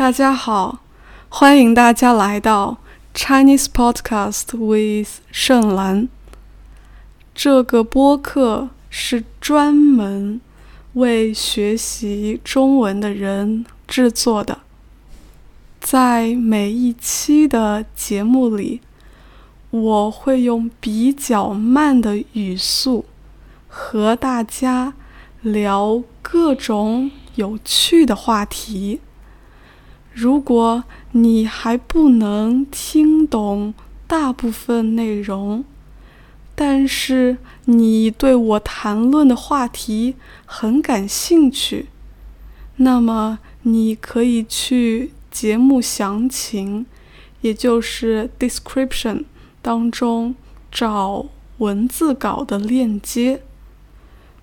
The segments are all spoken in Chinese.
大家好，欢迎大家来到 Chinese Podcast with 盛兰。这个播客是专门为学习中文的人制作的。在每一期的节目里，我会用比较慢的语速和大家聊各种有趣的话题。如果你还不能听懂大部分内容，但是你对我谈论的话题很感兴趣，那么你可以去节目详情，也就是 description 当中找文字稿的链接。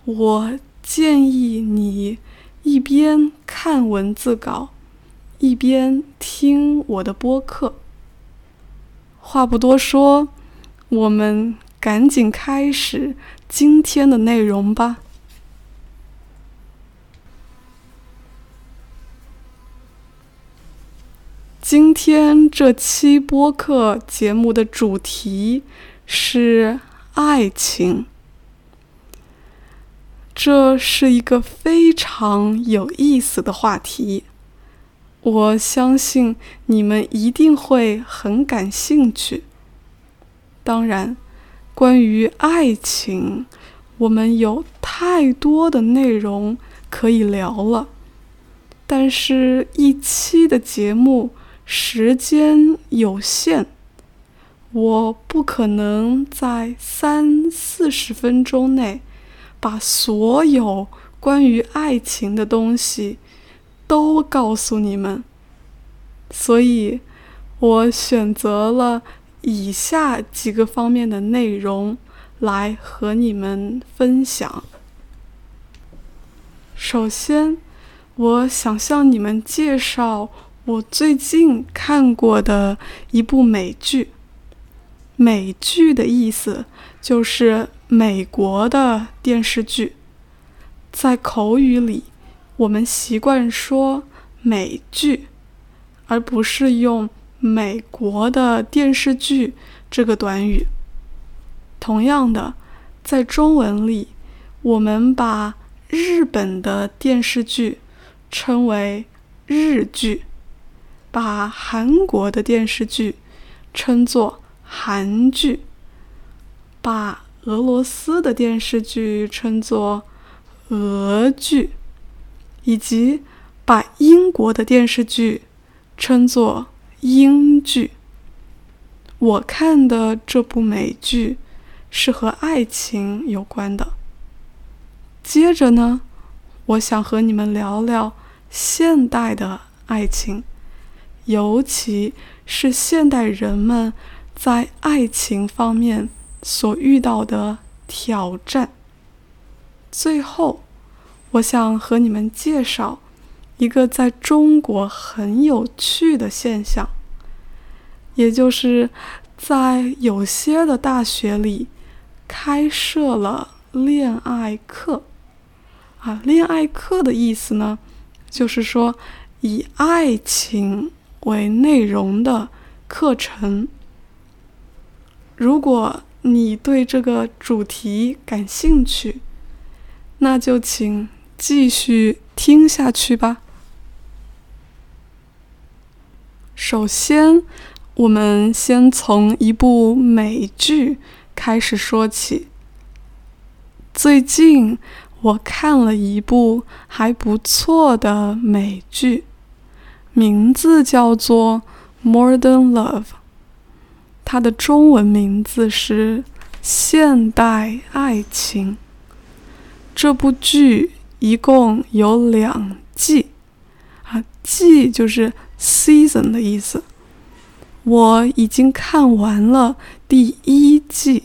我建议你一边看文字稿。一边听我的播客。话不多说，我们赶紧开始今天的内容吧。今天这期播客节目的主题是爱情，这是一个非常有意思的话题。我相信你们一定会很感兴趣。当然，关于爱情，我们有太多的内容可以聊了。但是，一期的节目时间有限，我不可能在三四十分钟内把所有关于爱情的东西。都告诉你们，所以我选择了以下几个方面的内容来和你们分享。首先，我想向你们介绍我最近看过的一部美剧。美剧的意思就是美国的电视剧，在口语里。我们习惯说美剧，而不是用美国的电视剧这个短语。同样的，在中文里，我们把日本的电视剧称为日剧，把韩国的电视剧称作韩剧，把俄罗斯的电视剧称作俄剧。以及把英国的电视剧称作英剧。我看的这部美剧是和爱情有关的。接着呢，我想和你们聊聊现代的爱情，尤其是现代人们在爱情方面所遇到的挑战。最后。我想和你们介绍一个在中国很有趣的现象，也就是在有些的大学里开设了恋爱课。啊，恋爱课的意思呢，就是说以爱情为内容的课程。如果你对这个主题感兴趣，那就请。继续听下去吧。首先，我们先从一部美剧开始说起。最近我看了一部还不错的美剧，名字叫做《Modern Love》，它的中文名字是《现代爱情》。这部剧。一共有两季，啊，季就是 season 的意思。我已经看完了第一季，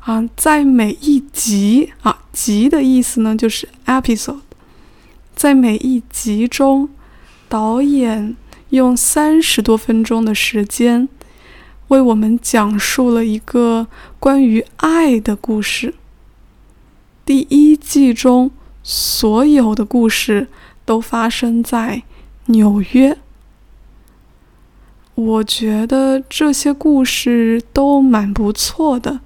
啊，在每一集啊，集的意思呢就是 episode，在每一集中，导演用三十多分钟的时间，为我们讲述了一个关于爱的故事。第一季中。所有的故事都发生在纽约。我觉得这些故事都蛮不错的，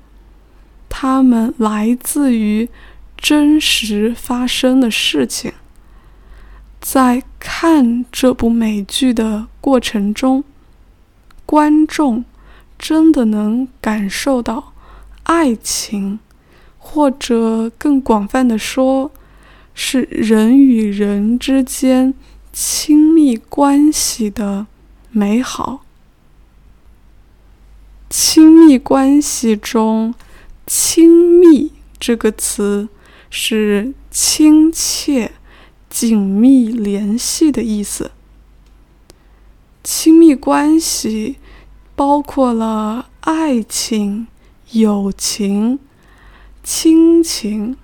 它们来自于真实发生的事情。在看这部美剧的过程中，观众真的能感受到爱情，或者更广泛的说，是人与人之间亲密关系的。美好，亲密关系中，“亲密”这个词是亲切、紧密联系的意思。亲密关系包括了爱情、友情、亲情，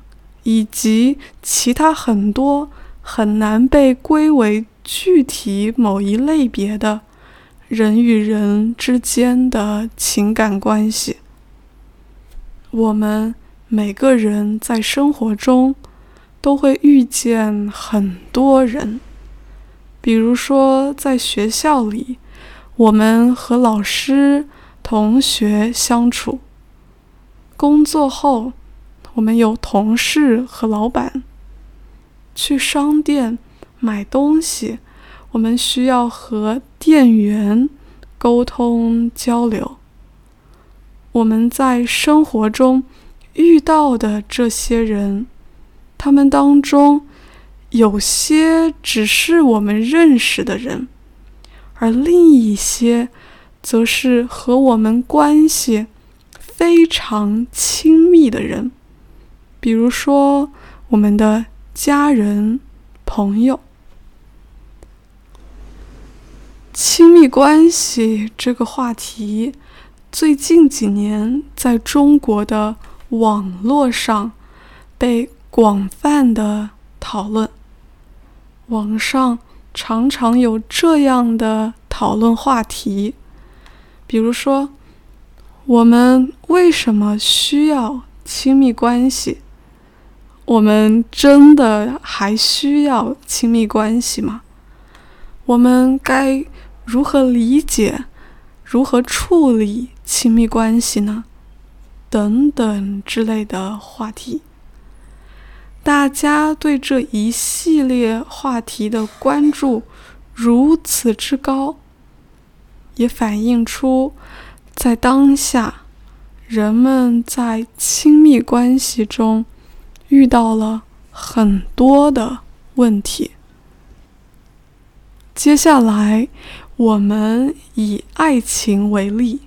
以及其他很多很难被归为具体某一类别的。人与人之间的情感关系，我们每个人在生活中都会遇见很多人。比如说，在学校里，我们和老师、同学相处；工作后，我们有同事和老板；去商店买东西。我们需要和店员沟通交流。我们在生活中遇到的这些人，他们当中有些只是我们认识的人，而另一些则是和我们关系非常亲密的人，比如说我们的家人、朋友。亲密关系这个话题，最近几年在中国的网络上被广泛的讨论。网上常常有这样的讨论话题，比如说：我们为什么需要亲密关系？我们真的还需要亲密关系吗？我们该？如何理解、如何处理亲密关系呢？等等之类的话题，大家对这一系列话题的关注如此之高，也反映出在当下人们在亲密关系中遇到了很多的问题。接下来。我们以爱情为例，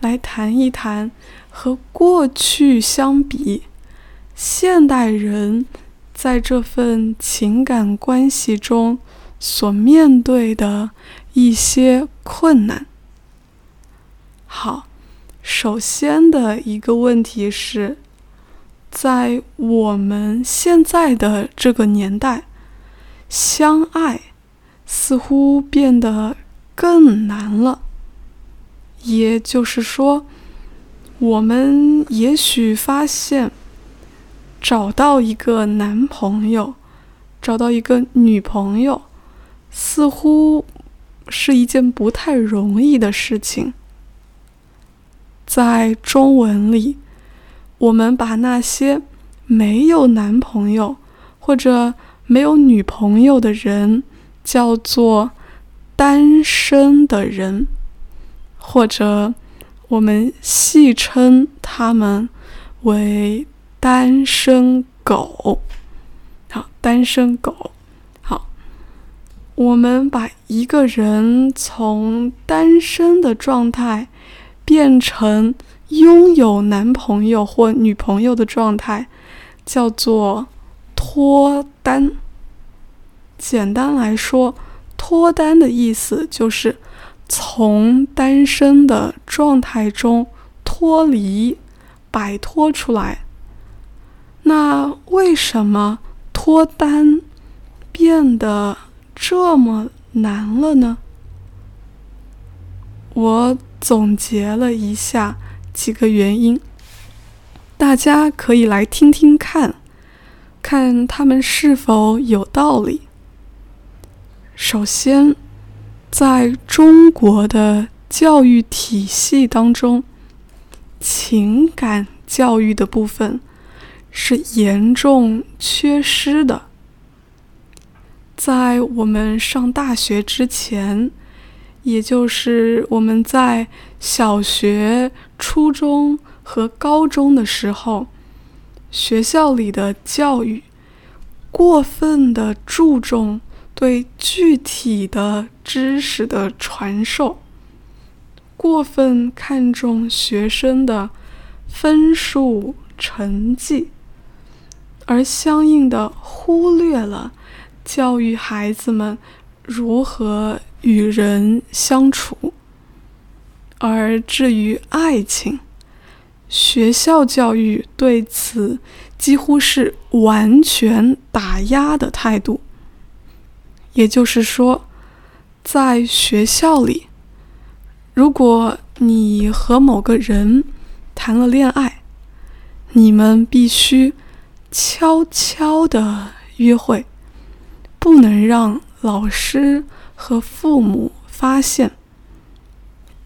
来谈一谈和过去相比，现代人在这份情感关系中所面对的一些困难。好，首先的一个问题是，在我们现在的这个年代，相爱似乎变得。更难了。也就是说，我们也许发现，找到一个男朋友，找到一个女朋友，似乎是一件不太容易的事情。在中文里，我们把那些没有男朋友或者没有女朋友的人叫做。单身的人，或者我们戏称他们为单身狗。好，单身狗。好，我们把一个人从单身的状态变成拥有男朋友或女朋友的状态，叫做脱单。简单来说。脱单的意思就是从单身的状态中脱离、摆脱出来。那为什么脱单变得这么难了呢？我总结了一下几个原因，大家可以来听听看，看他们是否有道理。首先，在中国的教育体系当中，情感教育的部分是严重缺失的。在我们上大学之前，也就是我们在小学、初中和高中的时候，学校里的教育过分的注重对具体的知识的传授。过分看重学生的分数成绩，而相应的忽略了教育孩子们如何与人相处。而至于爱情，学校教育对此几乎是完全打压的态度。也就是说，在学校里。如果你和某个人谈了恋爱，你们必须悄悄的约会，不能让老师和父母发现。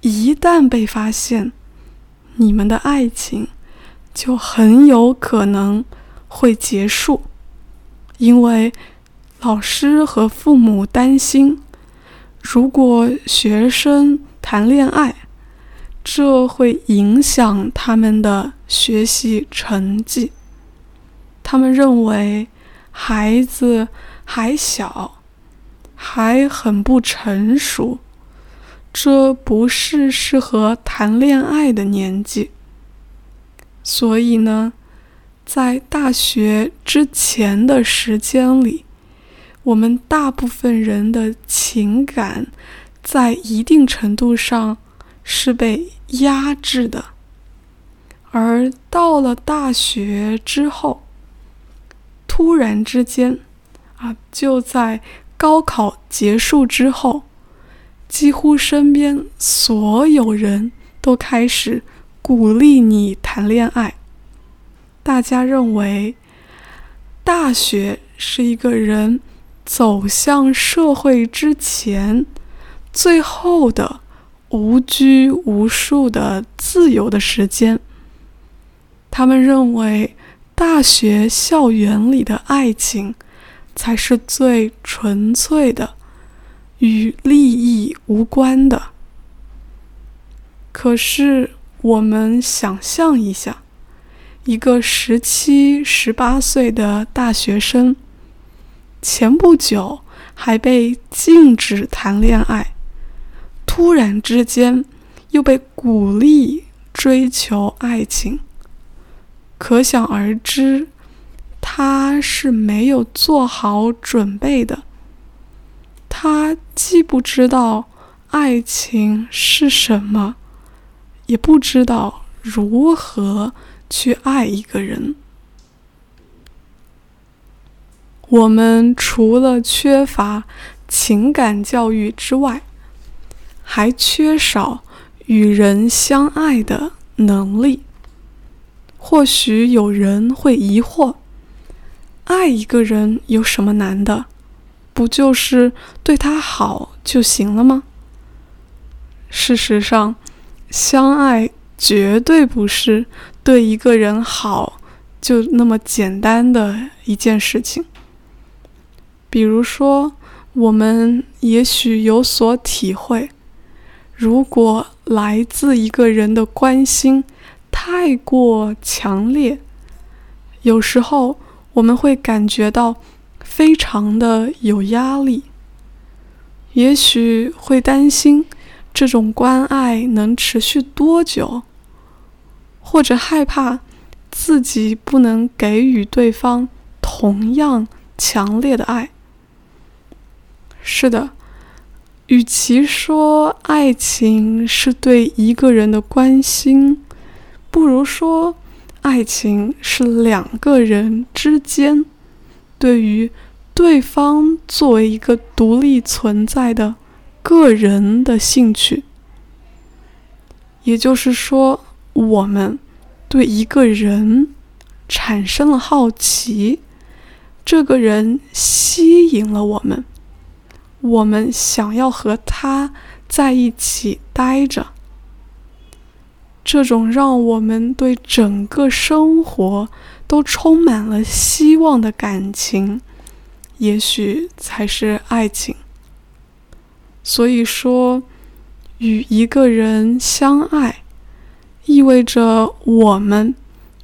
一旦被发现，你们的爱情就很有可能会结束，因为老师和父母担心，如果学生。谈恋爱，这会影响他们的学习成绩。他们认为孩子还小，还很不成熟，这不是适合谈恋爱的年纪。所以呢，在大学之前的时间里，我们大部分人的情感。在一定程度上是被压制的，而到了大学之后，突然之间，啊，就在高考结束之后，几乎身边所有人都开始鼓励你谈恋爱。大家认为，大学是一个人走向社会之前。最后的无拘无束的自由的时间，他们认为大学校园里的爱情才是最纯粹的，与利益无关的。可是，我们想象一下，一个十七、十八岁的大学生，前不久还被禁止谈恋爱。突然之间，又被鼓励追求爱情，可想而知，他是没有做好准备的。他既不知道爱情是什么，也不知道如何去爱一个人。我们除了缺乏情感教育之外，还缺少与人相爱的能力。或许有人会疑惑：爱一个人有什么难的？不就是对他好就行了吗？事实上，相爱绝对不是对一个人好就那么简单的一件事情。比如说，我们也许有所体会。如果来自一个人的关心太过强烈，有时候我们会感觉到非常的有压力，也许会担心这种关爱能持续多久，或者害怕自己不能给予对方同样强烈的爱。是的。与其说爱情是对一个人的关心，不如说爱情是两个人之间对于对方作为一个独立存在的个人的兴趣。也就是说，我们对一个人产生了好奇，这个人吸引了我们。我们想要和他在一起待着。这种让我们对整个生活都充满了希望的感情，也许才是爱情。所以说，与一个人相爱，意味着我们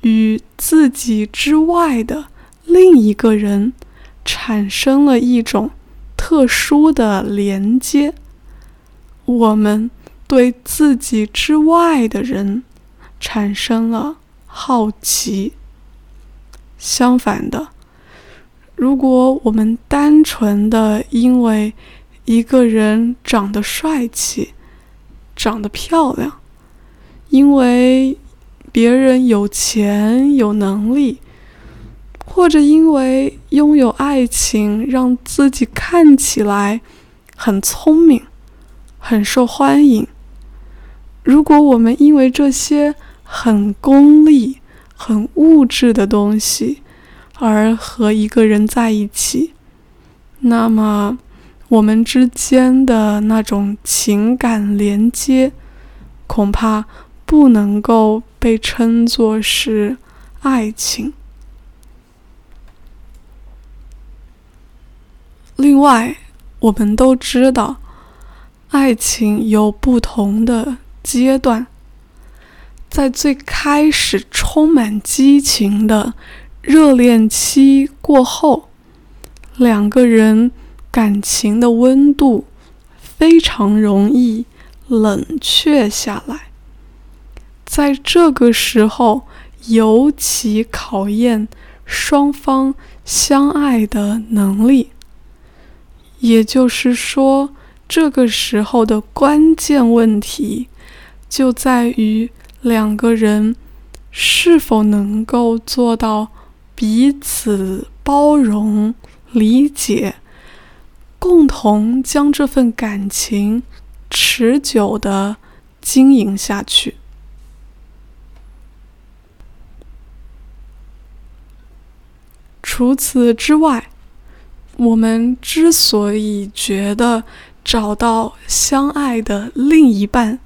与自己之外的另一个人产生了一种特殊的连接。我们。对自己之外的人产生了好奇。相反的，如果我们单纯的因为一个人长得帅气、长得漂亮，因为别人有钱有能力，或者因为拥有爱情让自己看起来很聪明、很受欢迎。如果我们因为这些很功利、很物质的东西而和一个人在一起，那么我们之间的那种情感连接恐怕不能够被称作是爱情。另外，我们都知道，爱情有不同的。阶段，在最开始充满激情的热恋期过后，两个人感情的温度非常容易冷却下来。在这个时候，尤其考验双方相爱的能力。也就是说，这个时候的关键问题。就在于两个人是否能够做到彼此包容、理解，共同将这份感情持久的经营下去。除此之外，我们之所以觉得找到相爱的另一半，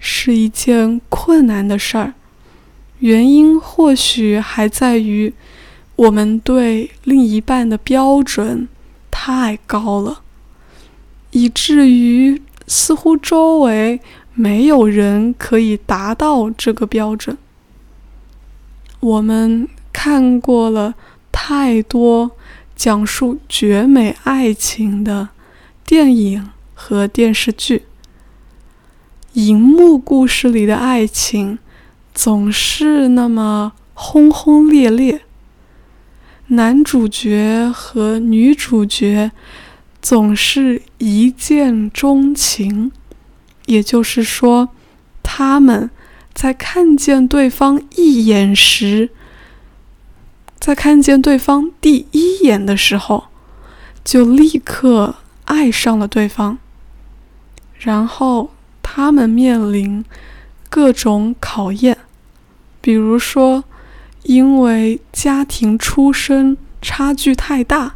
是一件困难的事儿，原因或许还在于我们对另一半的标准太高了，以至于似乎周围没有人可以达到这个标准。我们看过了太多讲述绝美爱情的电影和电视剧。荧幕故事里的爱情总是那么轰轰烈烈，男主角和女主角总是一见钟情，也就是说，他们在看见对方一眼时，在看见对方第一眼的时候，就立刻爱上了对方，然后。他们面临各种考验，比如说，因为家庭出身差距太大，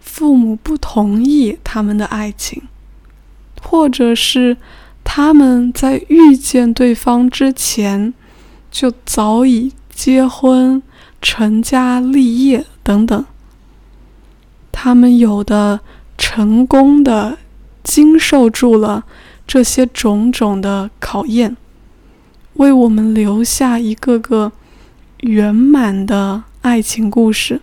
父母不同意他们的爱情，或者是他们在遇见对方之前就早已结婚、成家立业等等。他们有的成功的经受住了。这些种种的考验，为我们留下一个个圆满的爱情故事；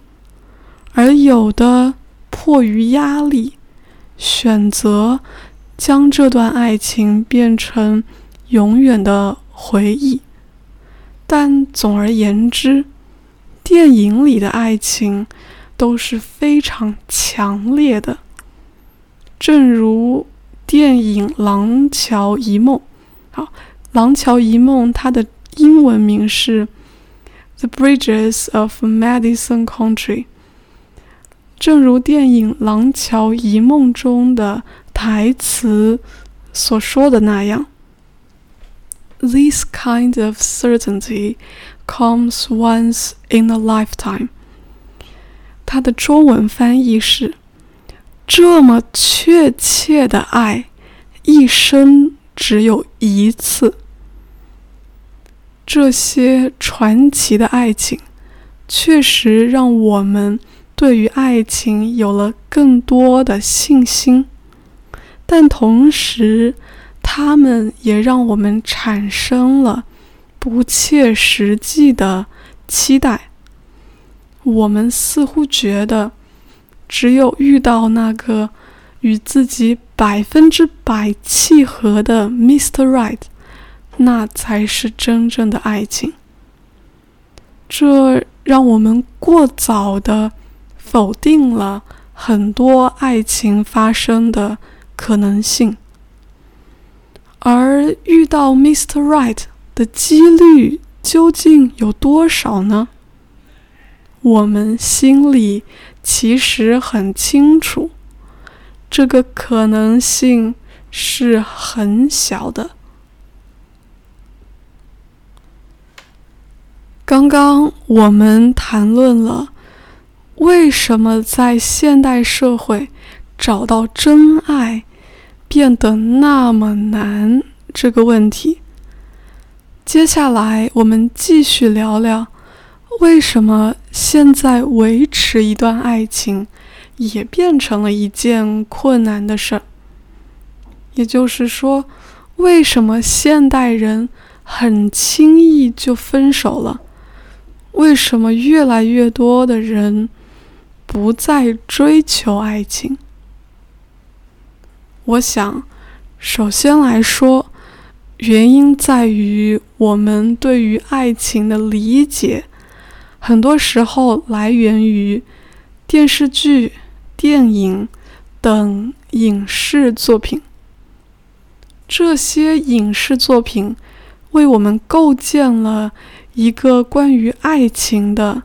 而有的迫于压力，选择将这段爱情变成永远的回忆。但总而言之，电影里的爱情都是非常强烈的，正如。电影《廊桥遗梦》，好，《廊桥遗梦》它的英文名是《The Bridges of Madison Country》。正如电影《廊桥遗梦》中的台词所说的那样：“This kind of certainty comes once in a lifetime。”它的中文翻译是。这么确切的爱，一生只有一次。这些传奇的爱情，确实让我们对于爱情有了更多的信心，但同时，他们也让我们产生了不切实际的期待。我们似乎觉得，只有遇到那个与自己百分之百契合的 Mr. Right。那才是真正的爱情。这让我们过早的否定了很多爱情发生的可能性，而遇到 Mr. Right 的几率究竟有多少呢？我们心里其实很清楚，这个可能性是很小的。刚刚我们谈论了为什么在现代社会找到真爱变得那么难这个问题。接下来我们继续聊聊为什么现在维持一段爱情也变成了一件困难的事儿。也就是说，为什么现代人很轻易就分手了？为什么越来越多的人不再追求爱情？我想，首先来说，原因在于我们对于爱情的理解，很多时候来源于电视剧、电影等影视作品。这些影视作品为我们构建了。一个关于爱情的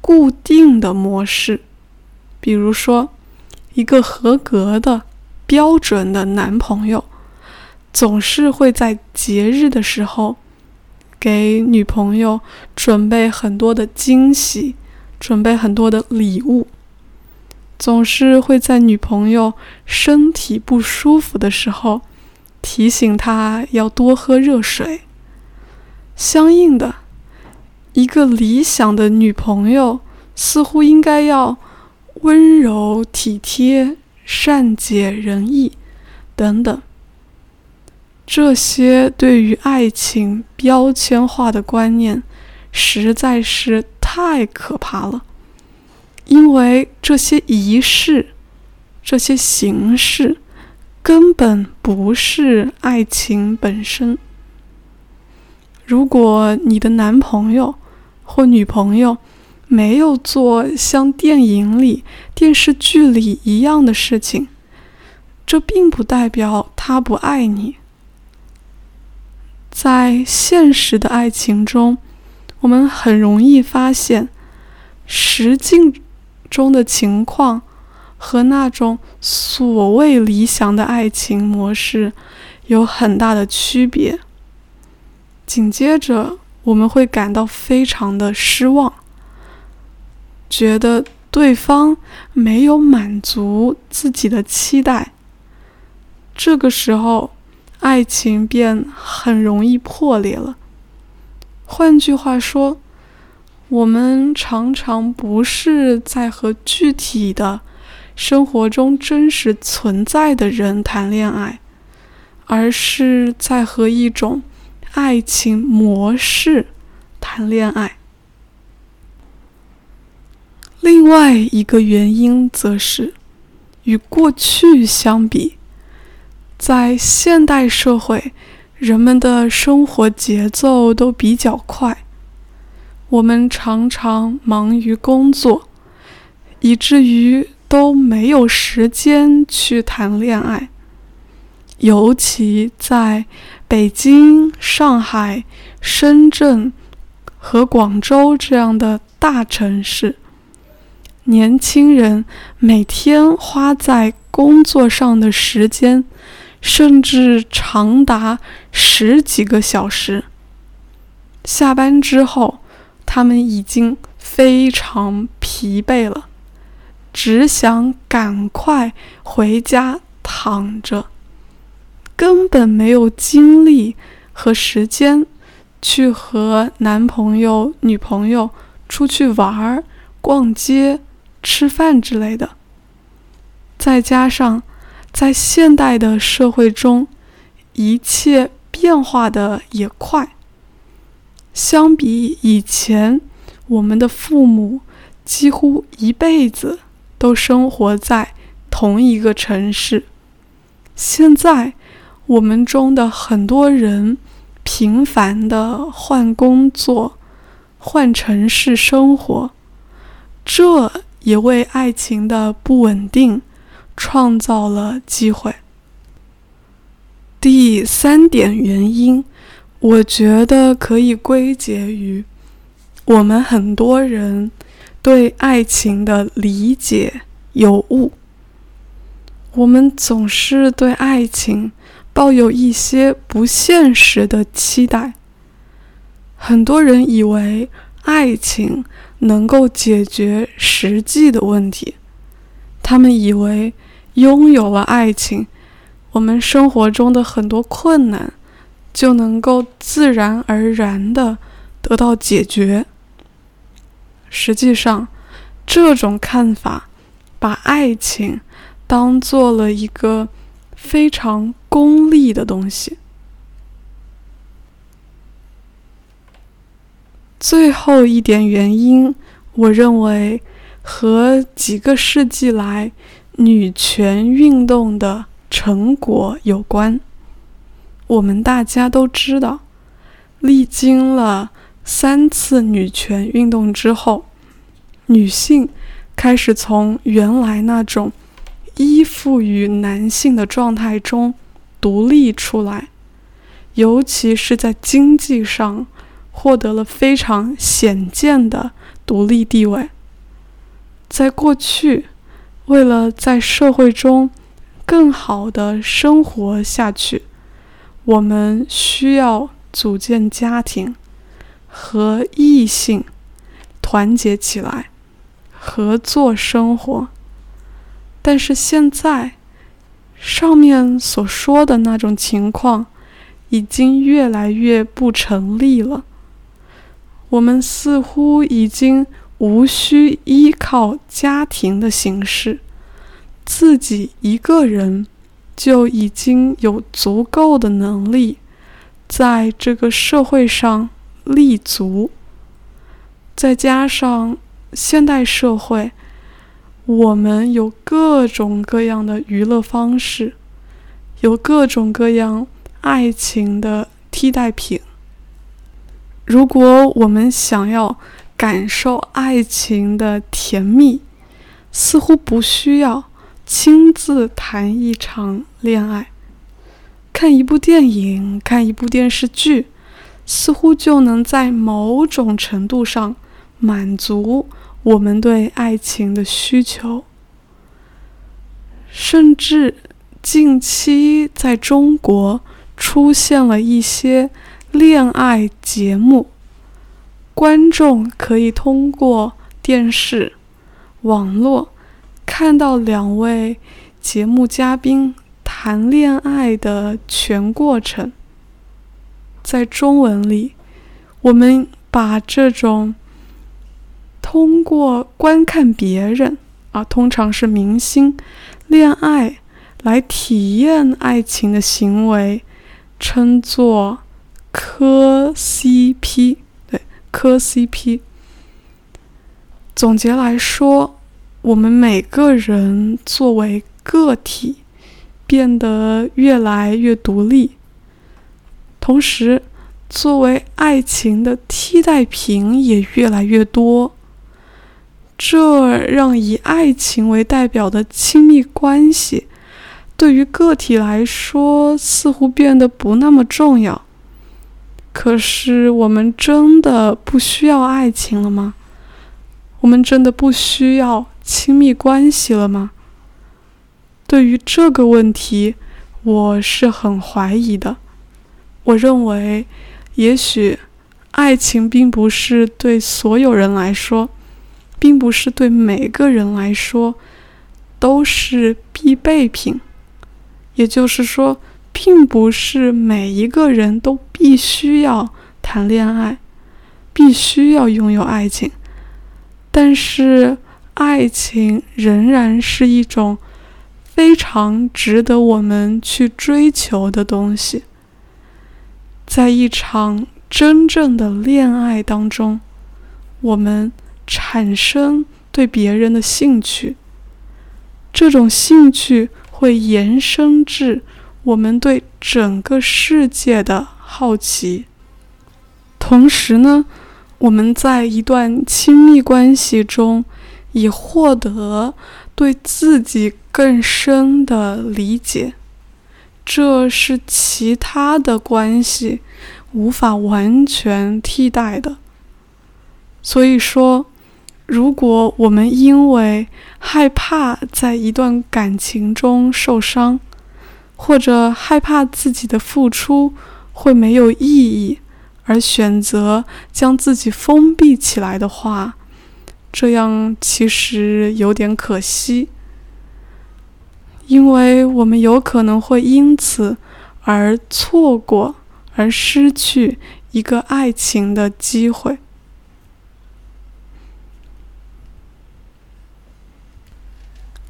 固定的模式，比如说，一个合格的标准的男朋友，总是会在节日的时候给女朋友准备很多的惊喜，准备很多的礼物，总是会在女朋友身体不舒服的时候提醒她要多喝热水。相应的。一个理想的女朋友似乎应该要温柔体贴、善解人意等等。这些对于爱情标签化的观念实在是太可怕了，因为这些仪式、这些形式根本不是爱情本身。如果你的男朋友，或女朋友没有做像电影里、电视剧里一样的事情，这并不代表他不爱你。在现实的爱情中，我们很容易发现，实境中的情况和那种所谓理想的爱情模式有很大的区别。紧接着。我们会感到非常的失望，觉得对方没有满足自己的期待。这个时候，爱情便很容易破裂了。换句话说，我们常常不是在和具体的生活中真实存在的人谈恋爱，而是在和一种。爱情模式谈恋爱。另外一个原因则是，与过去相比，在现代社会，人们的生活节奏都比较快，我们常常忙于工作，以至于都没有时间去谈恋爱，尤其在。北京、上海、深圳和广州这样的大城市，年轻人每天花在工作上的时间，甚至长达十几个小时。下班之后，他们已经非常疲惫了，只想赶快回家躺着，根本没有精力和时间去和男朋友、女朋友出去玩儿、逛街、吃饭之类的。再加上在现代的社会中，一切变化的也快。相比以前，我们的父母几乎一辈子都生活在同一个城市。现在，我们中的很多人频繁的换工作、换城市生活，这也为爱情的不稳定创造了机会。第三点原因。我觉得可以归结于我们很多人对爱情的理解有误。我们总是对爱情抱有一些不现实的期待。很多人以为爱情能够解决实际的问题，他们以为拥有了爱情，我们生活中的很多困难。就能够自然而然的得到解决。实际上，这种看法把爱情当做了一个非常功利的东西。最后一点原因，我认为和几个世纪来女权运动的成果有关。我们大家都知道，历经了三次女权运动之后，女性开始从原来那种依附于男性的状态中独立出来，尤其是在经济上获得了非常显见的独立地位。在过去，为了在社会中更好的生活下去。我们需要组建家庭，和异性团结起来，合作生活。但是现在，上面所说的那种情况已经越来越不成立了。我们似乎已经无需依靠家庭的形式，自己一个人。就已经有足够的能力，在这个社会上立足。再加上现代社会，我们有各种各样的娱乐方式，有各种各样爱情的替代品。如果我们想要感受爱情的甜蜜，似乎不需要。亲自谈一场恋爱，看一部电影，看一部电视剧，似乎就能在某种程度上满足我们对爱情的需求。甚至近期在中国出现了一些恋爱节目，观众可以通过电视、网络。看到两位节目嘉宾谈恋爱的全过程，在中文里，我们把这种通过观看别人啊，通常是明星恋爱来体验爱情的行为，称作磕 CP。磕 CP。总结来说。我们每个人作为个体变得越来越独立，同时，作为爱情的替代品也越来越多。这让以爱情为代表的亲密关系，对于个体来说似乎变得不那么重要。可是，我们真的不需要爱情了吗？我们真的不需要？亲密关系了吗？对于这个问题，我是很怀疑的。我认为，也许爱情并不是对所有人来说并不是对每个人来说都是必备品。也就是说，并不是每一个人都必须要谈恋爱，必须要拥有爱情。但是，爱情仍然是一种非常值得我们去追求的东西。在一场真正的恋爱当中，我们产生对别人的兴趣，这种兴趣。会延伸至我们对整个世界的好奇。同时呢，我们在一段亲密关系中，以获得对自己更深的理解。这是其他的关系无法完全替代的。所以说。如果我们因为害怕在一段感情中受伤，或者害怕自己的付出会没有意义，而选择将自己封闭起来的话，这样其实有点可惜，因为我们有可能会因此而错过，而失去一个爱情的机会。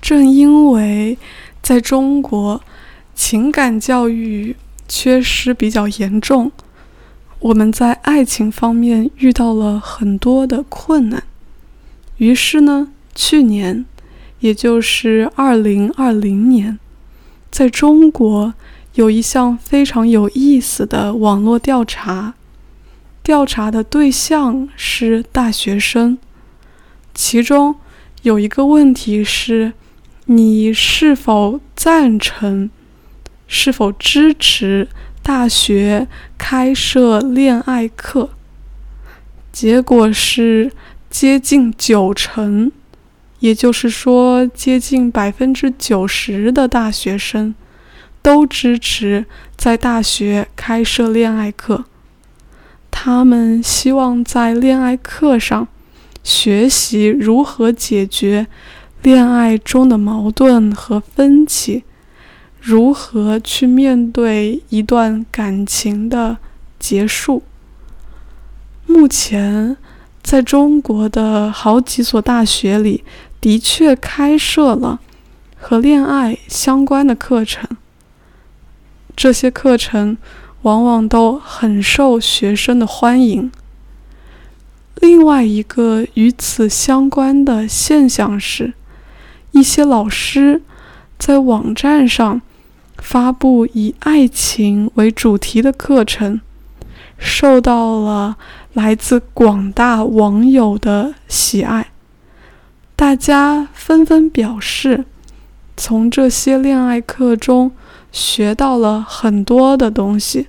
正因为在中国，情感教育缺失比较严重，我们在爱情方面遇到了很多的困难。于是呢，去年，也就是二零二零年，在中国有一项非常有意思的网络调查，调查的对象是大学生，其中有一个问题是。你是否赞成、是否支持大学开设恋爱课？结果是接近九成，也就是说，接近百分之九十的大学生都支持在大学开设恋爱课。他们希望在恋爱课上学习如何解决。恋爱中的矛盾和分歧，如何去面对一段感情的结束？目前，在中国的好几所大学里，的确开设了和恋爱相关的课程。这些课程往往都很受学生的欢迎。另外一个与此相关的现象是。一些老师在网站上发布以爱情为主题的课程，受到了来自广大网友的喜爱。大家纷纷表示，从这些恋爱课中学到了很多的东西。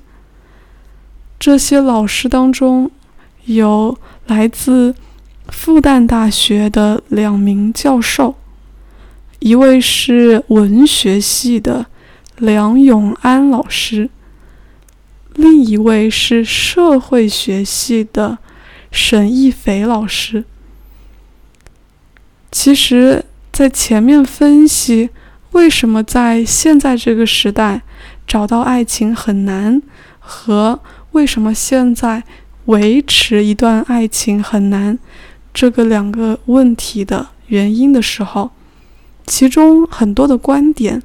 这些老师当中有来自复旦大学的两名教授。一位是文学系的梁永安老师，另一位是社会学系的沈亦斐老师。其实，在前面分析为什么在现在这个时代找到爱情很难，和为什么现在维持一段爱情很难这个两个问题的原因的时候。其中很多的观点，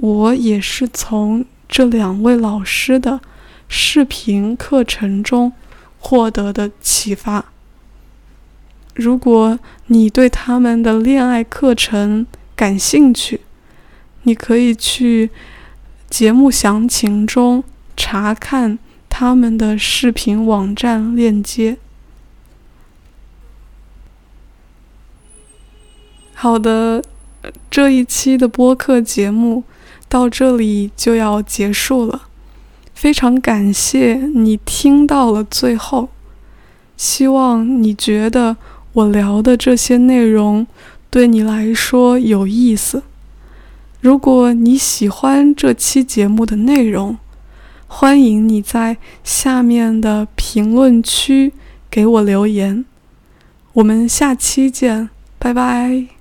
我也是从这两位老师的视频课程中获得的启发。如果你对他们的恋爱课程感兴趣，你可以去节目详情中查看他们的视频网站链接。好的。这一期的播客节目到这里就要结束了，非常感谢你听到了最后，希望你觉得我聊的这些内容对你来说有意思。如果你喜欢这期节目的内容，欢迎你在下面的评论区给我留言。我们下期见，拜拜。